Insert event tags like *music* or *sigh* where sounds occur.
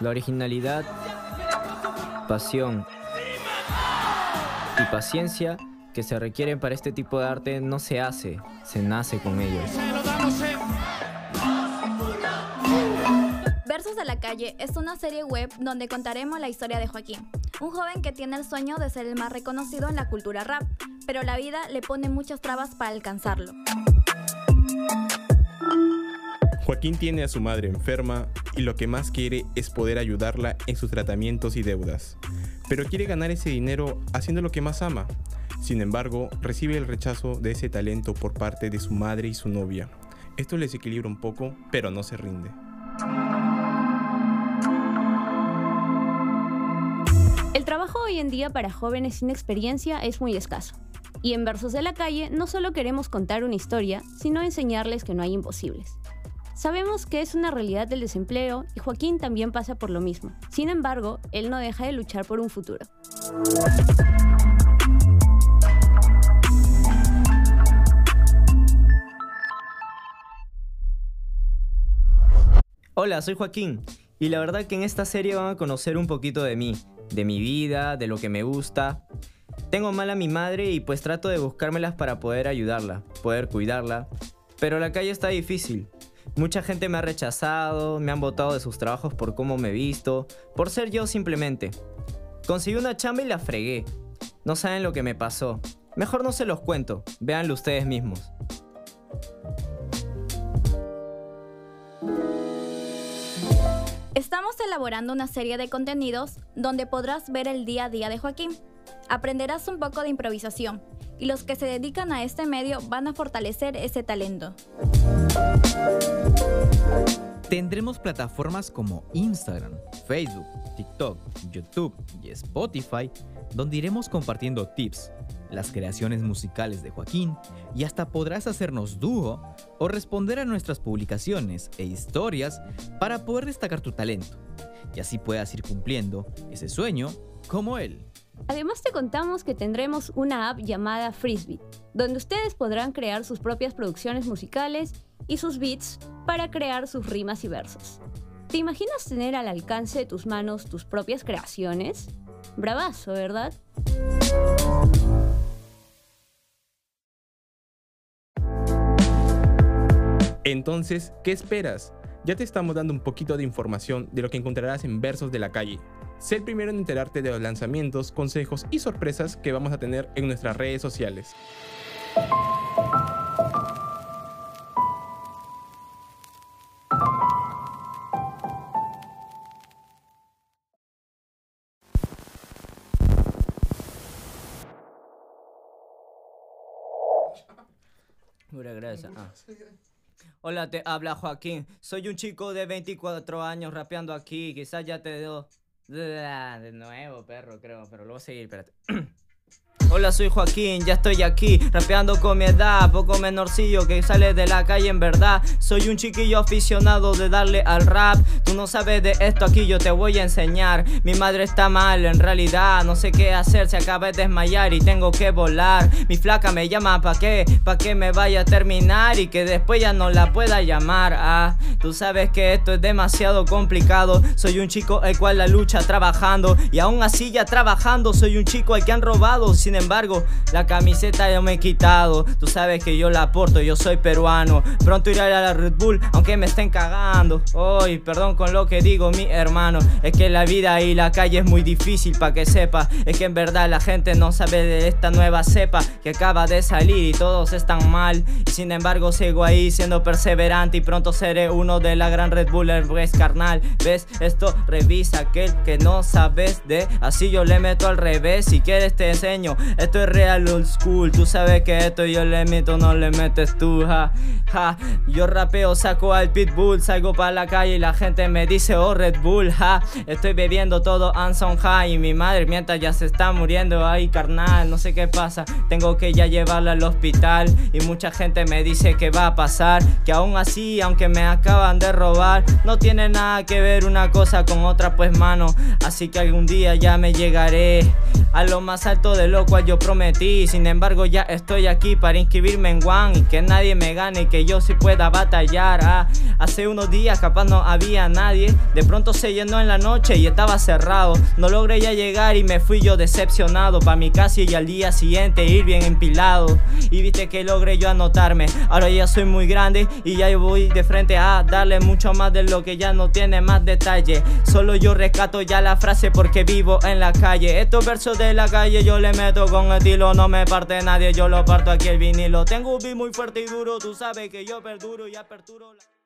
La originalidad, pasión y paciencia que se requieren para este tipo de arte no se hace, se nace con ellos. Versos de la calle es una serie web donde contaremos la historia de Joaquín, un joven que tiene el sueño de ser el más reconocido en la cultura rap, pero la vida le pone muchas trabas para alcanzarlo. Joaquín tiene a su madre enferma y lo que más quiere es poder ayudarla en sus tratamientos y deudas. Pero quiere ganar ese dinero haciendo lo que más ama. Sin embargo, recibe el rechazo de ese talento por parte de su madre y su novia. Esto le desequilibra un poco, pero no se rinde. El trabajo hoy en día para jóvenes sin experiencia es muy escaso. Y en Versos de la Calle no solo queremos contar una historia, sino enseñarles que no hay imposibles. Sabemos que es una realidad del desempleo y Joaquín también pasa por lo mismo. Sin embargo, él no deja de luchar por un futuro. Hola, soy Joaquín y la verdad que en esta serie van a conocer un poquito de mí, de mi vida, de lo que me gusta. Tengo mal a mi madre y pues trato de buscármelas para poder ayudarla, poder cuidarla, pero la calle está difícil. Mucha gente me ha rechazado, me han botado de sus trabajos por cómo me he visto, por ser yo simplemente. Conseguí una chamba y la fregué. No saben lo que me pasó. Mejor no se los cuento, véanlo ustedes mismos. Estamos elaborando una serie de contenidos donde podrás ver el día a día de Joaquín. Aprenderás un poco de improvisación y los que se dedican a este medio van a fortalecer ese talento. Tendremos plataformas como Instagram, Facebook, TikTok, YouTube y Spotify, donde iremos compartiendo tips, las creaciones musicales de Joaquín y hasta podrás hacernos dúo o responder a nuestras publicaciones e historias para poder destacar tu talento y así puedas ir cumpliendo ese sueño como él. Además te contamos que tendremos una app llamada Frisbeat, donde ustedes podrán crear sus propias producciones musicales y sus beats para crear sus rimas y versos. ¿Te imaginas tener al alcance de tus manos tus propias creaciones? Bravazo, ¿verdad? Entonces, ¿qué esperas? Ya te estamos dando un poquito de información de lo que encontrarás en Versos de la Calle. Sé el primero en enterarte de los lanzamientos, consejos y sorpresas que vamos a tener en nuestras redes sociales. Muchas gracias. Ah. Hola, te habla Joaquín. Soy un chico de 24 años rapeando aquí. Quizás ya te dio... De nuevo, perro, creo. Pero lo voy a seguir, espérate. *clears throat* Hola, soy Joaquín, ya estoy aquí, rapeando con mi edad, poco menorcillo que sale de la calle en verdad. Soy un chiquillo aficionado de darle al rap. Tú no sabes de esto aquí, yo te voy a enseñar. Mi madre está mal, en realidad, no sé qué hacer, se acaba de desmayar y tengo que volar. Mi flaca me llama pa' qué, pa' que me vaya a terminar y que después ya no la pueda llamar. Ah, tú sabes que esto es demasiado complicado. Soy un chico el cual la lucha trabajando y aún así ya trabajando. Soy un chico al que han robado, sin embargo, la camiseta yo me he quitado. Tú sabes que yo la aporto, yo soy peruano. Pronto iré a la Red Bull, aunque me estén cagando. Hoy, perdón con lo que digo, mi hermano. Es que la vida y la calle es muy difícil para que sepa. Es que en verdad la gente no sabe de esta nueva cepa que acaba de salir y todos están mal. Sin embargo, sigo ahí siendo perseverante y pronto seré uno de la gran Red Bull, pues carnal. ¿Ves? Esto revisa aquel que no sabes de. Así yo le meto al revés. Si quieres, te enseño. Esto es real old school, tú sabes que esto yo le meto, no le metes tú, ja, ja. Yo rapeo, saco al pitbull, salgo para la calle y la gente me dice, oh Red Bull, ja. Estoy bebiendo todo Anson High y mi madre mientras ya se está muriendo, ay carnal, no sé qué pasa, tengo que ya llevarla al hospital y mucha gente me dice que va a pasar, que aún así, aunque me acaban de robar, no tiene nada que ver una cosa con otra, pues mano, así que algún día ya me llegaré a lo más alto de lo cual yo prometí. Sin embargo, ya estoy aquí para inscribirme en One que nadie me gane y que yo sí pueda batallar. Ah, hace unos días capaz no había nadie, de pronto se llenó en la noche y estaba cerrado. No logré ya llegar y me fui yo decepcionado pa mi casa y al día siguiente ir bien empilado. Y viste que logré yo anotarme. Ahora ya soy muy grande y ya voy de frente a darle mucho más de lo que ya no tiene más detalle. Solo yo rescato ya la frase porque vivo en la calle. Estos versos de la calle yo le meto con estilo, no me parte nadie, yo lo parto aquí el vinilo. Tengo un beat muy fuerte y duro, tú sabes que yo perduro y aperturo. La...